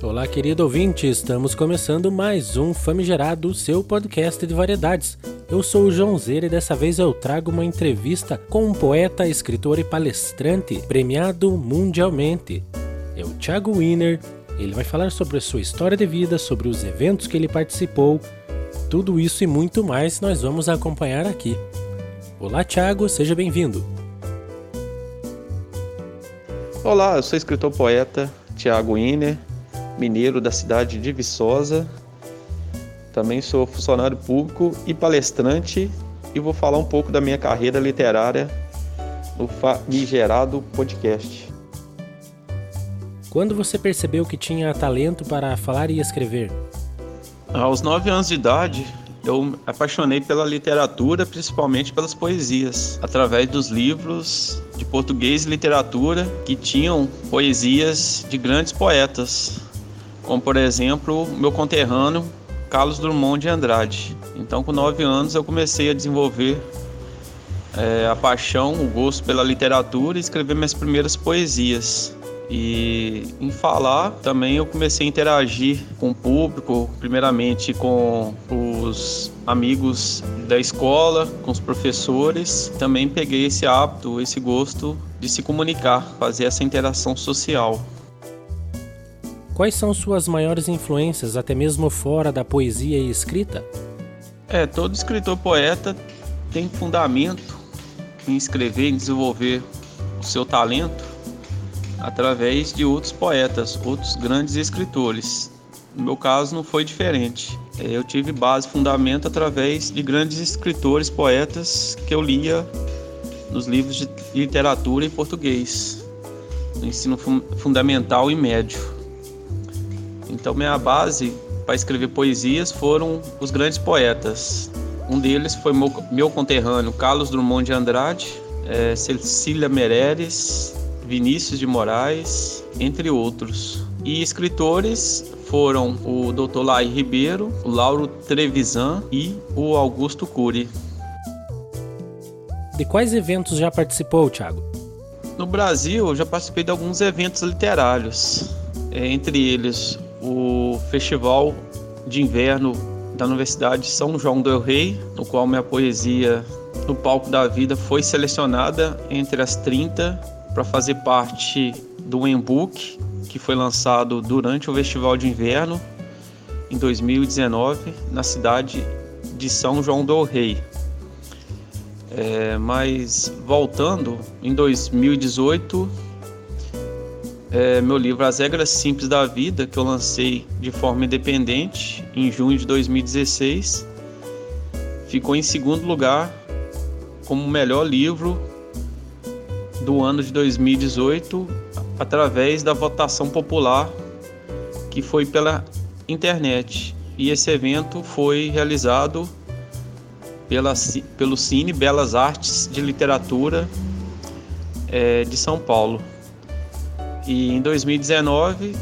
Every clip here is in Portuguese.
Olá, querido ouvinte, estamos começando mais um Famigerado, seu podcast de variedades. Eu sou o João Zeira e dessa vez eu trago uma entrevista com um poeta, escritor e palestrante premiado mundialmente. É o Thiago Wiener. Ele vai falar sobre a sua história de vida, sobre os eventos que ele participou. Tudo isso e muito mais nós vamos acompanhar aqui. Olá, Thiago, seja bem-vindo. Olá, eu sou escritor poeta Thiago Wiener mineiro da cidade de Viçosa. Também sou funcionário público e palestrante e vou falar um pouco da minha carreira literária no Famigerado Podcast. Quando você percebeu que tinha talento para falar e escrever? Aos nove anos de idade, eu me apaixonei pela literatura, principalmente pelas poesias, através dos livros de português e literatura que tinham poesias de grandes poetas como por exemplo meu conterrâneo Carlos Drummond de Andrade. Então, com nove anos, eu comecei a desenvolver é, a paixão, o gosto pela literatura e escrever minhas primeiras poesias. E em falar também eu comecei a interagir com o público, primeiramente com os amigos da escola, com os professores. Também peguei esse hábito, esse gosto de se comunicar, fazer essa interação social. Quais são suas maiores influências, até mesmo fora da poesia e escrita? É, todo escritor poeta tem fundamento em escrever, em desenvolver o seu talento através de outros poetas, outros grandes escritores. No meu caso não foi diferente. É, eu tive base, fundamento através de grandes escritores, poetas que eu lia nos livros de literatura em português, no ensino fundamental e médio. Então minha base para escrever poesias foram os grandes poetas. Um deles foi meu, meu conterrâneo Carlos Drummond de Andrade, é, Cecília Meirelles, Vinícius de Moraes, entre outros. E escritores foram o Dr. Lai Ribeiro, o Lauro Trevisan e o Augusto Cury. De quais eventos já participou, Thiago? No Brasil, eu já participei de alguns eventos literários, é, entre eles o Festival de Inverno da Universidade de São João del Rei, no qual minha poesia no palco da vida foi selecionada entre as 30 para fazer parte do e-book que foi lançado durante o Festival de Inverno em 2019 na cidade de São João del Rei. É, mas voltando, em 2018 é, meu livro As Regras Simples da Vida, que eu lancei de forma independente em junho de 2016, ficou em segundo lugar como o melhor livro do ano de 2018 através da votação popular que foi pela internet. E esse evento foi realizado pela, pelo Cine Belas Artes de Literatura é, de São Paulo. E em 2019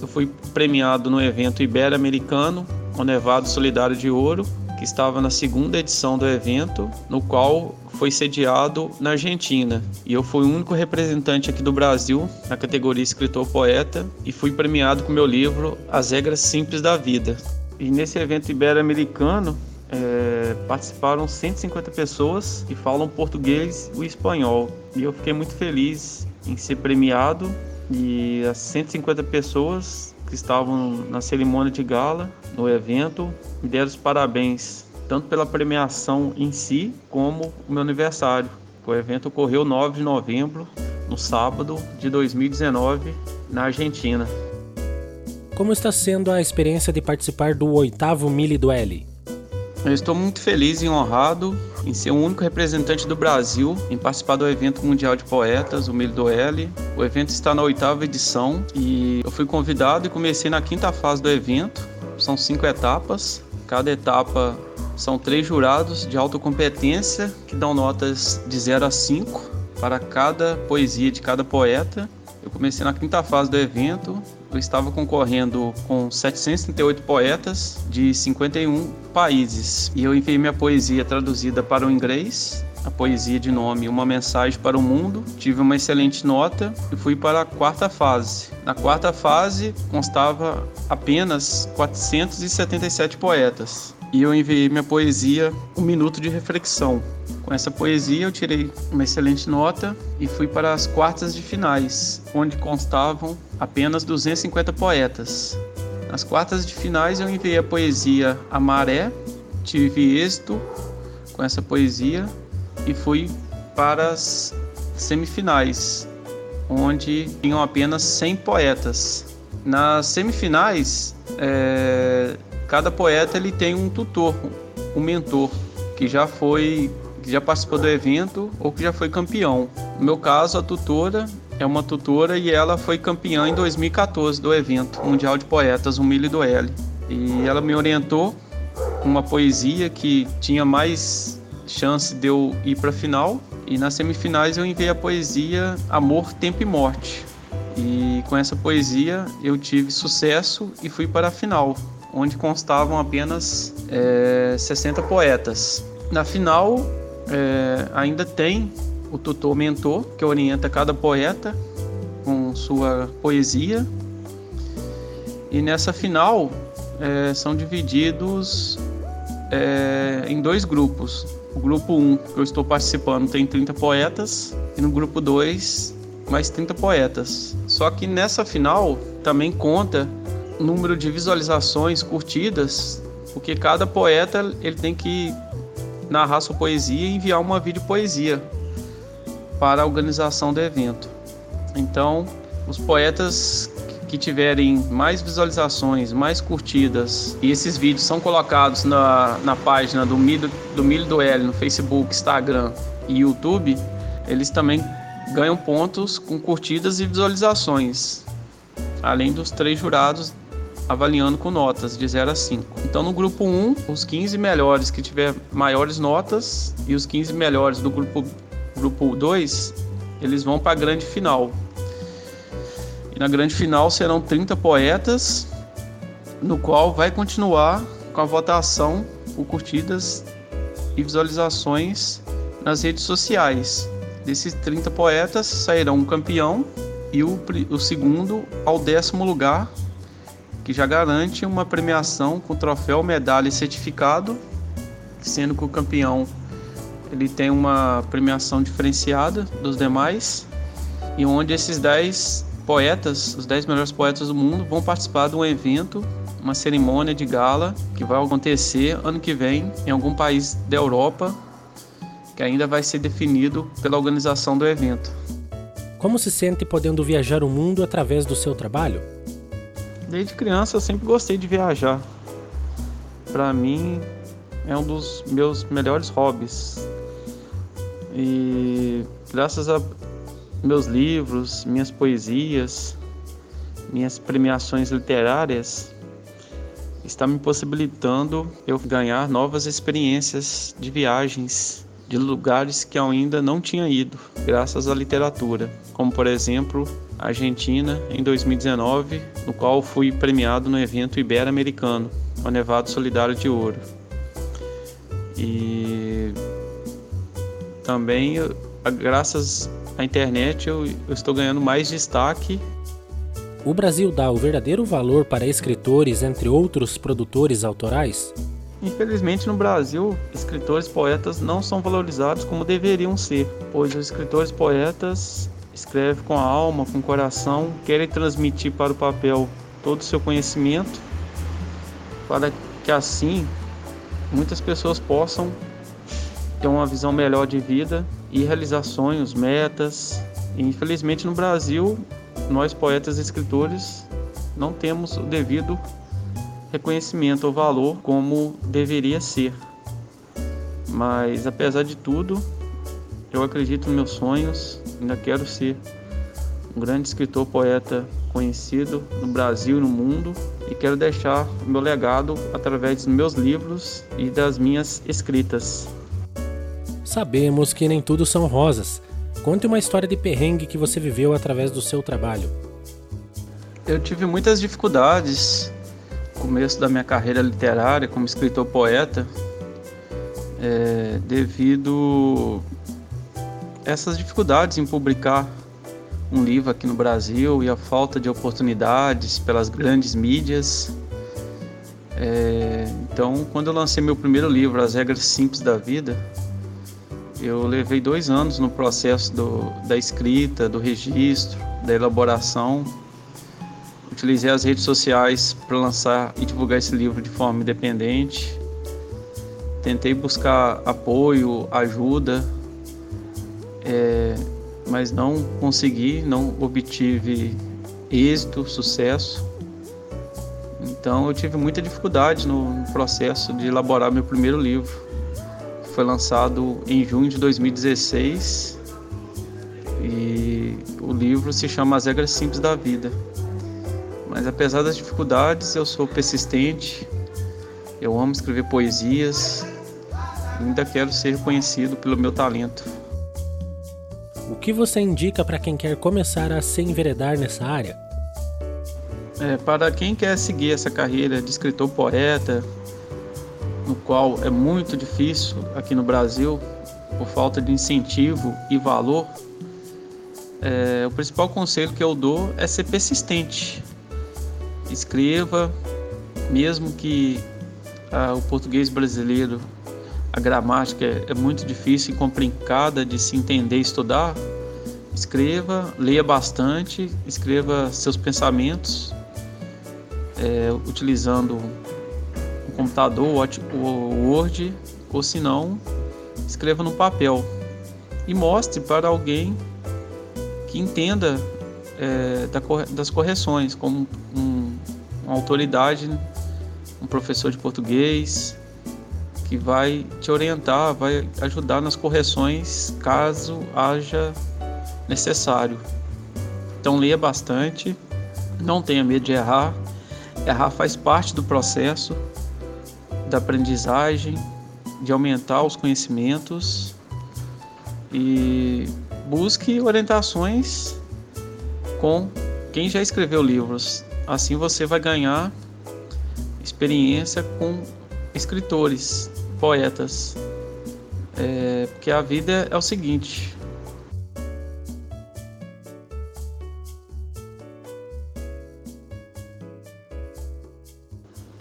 eu fui premiado no evento Ibero-Americano, o Nevado Solidário de Ouro, que estava na segunda edição do evento, no qual foi sediado na Argentina. E eu fui o único representante aqui do Brasil na categoria escritor-poeta e fui premiado com meu livro As Regras Simples da Vida. E nesse evento ibero-americano é, participaram 150 pessoas que falam português e espanhol. E eu fiquei muito feliz em ser premiado e as 150 pessoas que estavam na cerimônia de gala, no evento, me deram os parabéns, tanto pela premiação em si, como o meu aniversário. O evento ocorreu 9 de novembro, no sábado de 2019, na Argentina. Como está sendo a experiência de participar do oitavo Mili L? Eu estou muito feliz e honrado em ser o único representante do Brasil em participar do evento mundial de poetas, o Milho do L. O evento está na oitava edição e eu fui convidado e comecei na quinta fase do evento. São cinco etapas. Cada etapa são três jurados de alta competência que dão notas de 0 a 5 para cada poesia de cada poeta. Eu comecei na quinta fase do evento eu estava concorrendo com 738 poetas de 51 países e eu enviei minha poesia traduzida para o inglês a poesia de nome Uma Mensagem para o Mundo. Tive uma excelente nota e fui para a quarta fase. Na quarta fase constava apenas 477 poetas. E eu enviei minha poesia Um Minuto de Reflexão. Com essa poesia eu tirei uma excelente nota e fui para as quartas de finais, onde constavam apenas 250 poetas. Nas quartas de finais eu enviei a poesia A Maré, tive êxito com essa poesia e fui para as semifinais, onde tinham apenas 100 poetas. Nas semifinais, é, cada poeta ele tem um tutor, um mentor, que já foi, que já participou do evento ou que já foi campeão. No meu caso, a tutora é uma tutora e ela foi campeã em 2014 do evento Mundial de Poetas, o Milho do L. E ela me orientou uma poesia que tinha mais chance de eu ir para a final. E nas semifinais eu enviei a poesia Amor, Tempo e Morte. E com essa poesia eu tive sucesso e fui para a final, onde constavam apenas é, 60 poetas. Na final é, ainda tem o tutor mentor que orienta cada poeta com sua poesia. E nessa final é, são divididos é, em dois grupos. O grupo 1, que eu estou participando, tem 30 poetas, e no grupo 2, mais 30 poetas. Só que nessa final também conta número de visualizações, curtidas, porque cada poeta ele tem que narrar sua poesia e enviar uma vídeo poesia para a organização do evento. Então, os poetas que tiverem mais visualizações, mais curtidas, e esses vídeos são colocados na, na página do Milho, do Milho do L no Facebook, Instagram e YouTube, eles também ganham pontos com curtidas e visualizações, além dos três jurados avaliando com notas de 0 a 5. Então no grupo 1, os 15 melhores que tiver maiores notas e os 15 melhores do grupo grupo 2, eles vão para a grande final. E na grande final serão 30 poetas, no qual vai continuar com a votação por curtidas e visualizações nas redes sociais. Desses 30 poetas sairão um campeão e o, o segundo ao décimo lugar, que já garante uma premiação com troféu, medalha e certificado, sendo que o campeão ele tem uma premiação diferenciada dos demais e onde esses 10 poetas, os 10 melhores poetas do mundo, vão participar de um evento, uma cerimônia de gala que vai acontecer ano que vem em algum país da Europa, que ainda vai ser definido pela organização do evento. Como se sente podendo viajar o mundo através do seu trabalho? Desde criança eu sempre gostei de viajar. Para mim é um dos meus melhores hobbies. E graças a meus livros, minhas poesias, minhas premiações literárias está me possibilitando eu ganhar novas experiências de viagens de lugares que eu ainda não tinha ido, graças à literatura, como por exemplo Argentina em 2019, no qual fui premiado no evento Ibero-Americano, o Nevado Solidário de Ouro. E também graças a internet eu, eu estou ganhando mais destaque. O Brasil dá o verdadeiro valor para escritores, entre outros produtores autorais? Infelizmente, no Brasil, escritores poetas não são valorizados como deveriam ser, pois os escritores poetas escrevem com a alma, com o coração, querem transmitir para o papel todo o seu conhecimento, para que assim muitas pessoas possam ter uma visão melhor de vida e realizar sonhos, metas. E, infelizmente no Brasil, nós poetas e escritores não temos o devido reconhecimento ou valor como deveria ser. Mas apesar de tudo, eu acredito nos meus sonhos, ainda quero ser um grande escritor, poeta conhecido no Brasil e no mundo e quero deixar o meu legado através dos meus livros e das minhas escritas. Sabemos que nem tudo são rosas. Conte uma história de perrengue que você viveu através do seu trabalho. Eu tive muitas dificuldades começo da minha carreira literária como escritor poeta é, devido essas dificuldades em publicar um livro aqui no Brasil e a falta de oportunidades pelas grandes mídias. É, então, quando eu lancei meu primeiro livro, As Regras Simples da Vida, eu levei dois anos no processo do, da escrita, do registro, da elaboração. Utilizei as redes sociais para lançar e divulgar esse livro de forma independente. Tentei buscar apoio, ajuda, é, mas não consegui, não obtive êxito, sucesso. Então eu tive muita dificuldade no processo de elaborar meu primeiro livro foi lançado em junho de 2016 e o livro se chama As Regras Simples da Vida. Mas apesar das dificuldades, eu sou persistente, eu amo escrever poesias e ainda quero ser reconhecido pelo meu talento. O que você indica para quem quer começar a se enveredar nessa área? É, para quem quer seguir essa carreira de escritor poeta, no qual é muito difícil aqui no Brasil por falta de incentivo e valor, é, o principal conselho que eu dou é ser persistente. Escreva, mesmo que ah, o português brasileiro, a gramática é, é muito difícil e complicada de se entender e estudar. Escreva, leia bastante, escreva seus pensamentos, é, utilizando computador, o Word, ou se não, escreva no papel e mostre para alguém que entenda é, das correções, como um, uma autoridade, um professor de português, que vai te orientar, vai ajudar nas correções caso haja necessário. Então leia bastante, não tenha medo de errar. Errar faz parte do processo da aprendizagem, de aumentar os conhecimentos e busque orientações com quem já escreveu livros. Assim você vai ganhar experiência com escritores, poetas. É, porque a vida é o seguinte: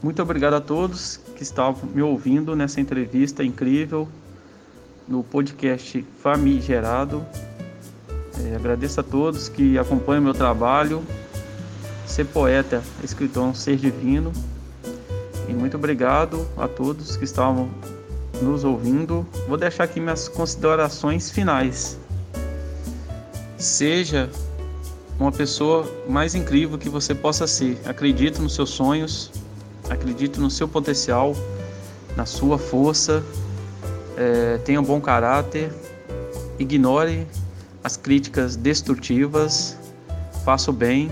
Muito obrigado a todos que estavam me ouvindo nessa entrevista incrível no podcast Famigerado. É, agradeço a todos que acompanham meu trabalho. Ser poeta, escritor, um ser divino. E muito obrigado a todos que estavam nos ouvindo. Vou deixar aqui minhas considerações finais. Seja uma pessoa mais incrível que você possa ser. Acredite nos seus sonhos acredite no seu potencial, na sua força, é, tenha um bom caráter, ignore as críticas destrutivas, faça o bem,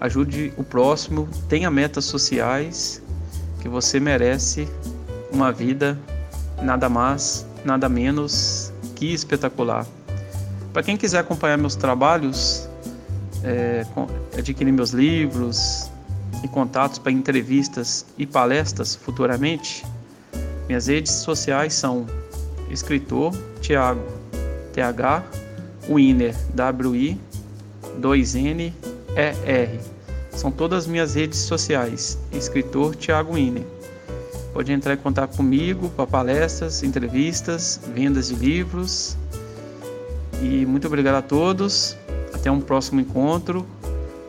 ajude o próximo, tenha metas sociais, que você merece uma vida nada mais, nada menos que espetacular. Para quem quiser acompanhar meus trabalhos, é, adquirir meus livros, e contatos para entrevistas e palestras futuramente, minhas redes sociais são escritor Tiago TH Winner WI 2N ER. São todas as minhas redes sociais. Escritor Tiago Winner. Pode entrar em contato comigo para palestras, entrevistas, vendas de livros. E muito obrigado a todos. Até um próximo encontro.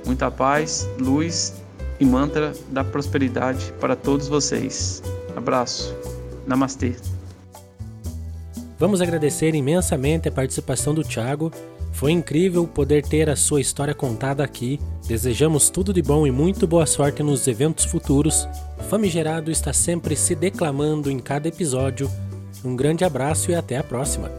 Muita paz, luz e mantra da prosperidade para todos vocês. Abraço. Namastê. Vamos agradecer imensamente a participação do Thiago. Foi incrível poder ter a sua história contada aqui. Desejamos tudo de bom e muito boa sorte nos eventos futuros. Famigerado está sempre se declamando em cada episódio. Um grande abraço e até a próxima.